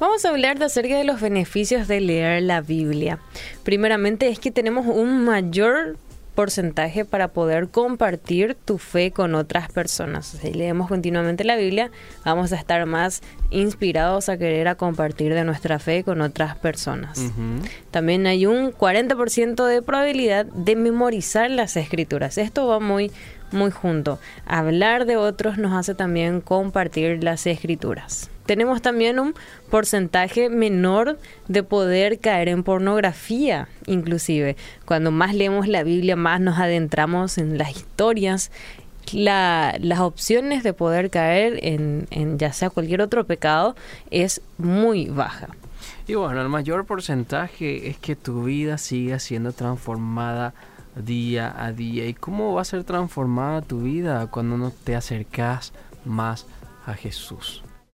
Vamos a hablar de acerca de los beneficios de leer la Biblia. Primeramente es que tenemos un mayor porcentaje para poder compartir tu fe con otras personas. Si leemos continuamente la Biblia, vamos a estar más inspirados a querer a compartir de nuestra fe con otras personas. También hay un 40% de probabilidad de memorizar las escrituras. Esto va muy muy junto. Hablar de otros nos hace también compartir las escrituras. Tenemos también un porcentaje menor de poder caer en pornografía, inclusive. Cuando más leemos la Biblia, más nos adentramos en las historias. las opciones de poder caer en, en ya sea cualquier otro pecado es muy baja. Y bueno, el mayor porcentaje es que tu vida siga siendo transformada día a día. ¿Y cómo va a ser transformada tu vida cuando no te acercas más a Jesús?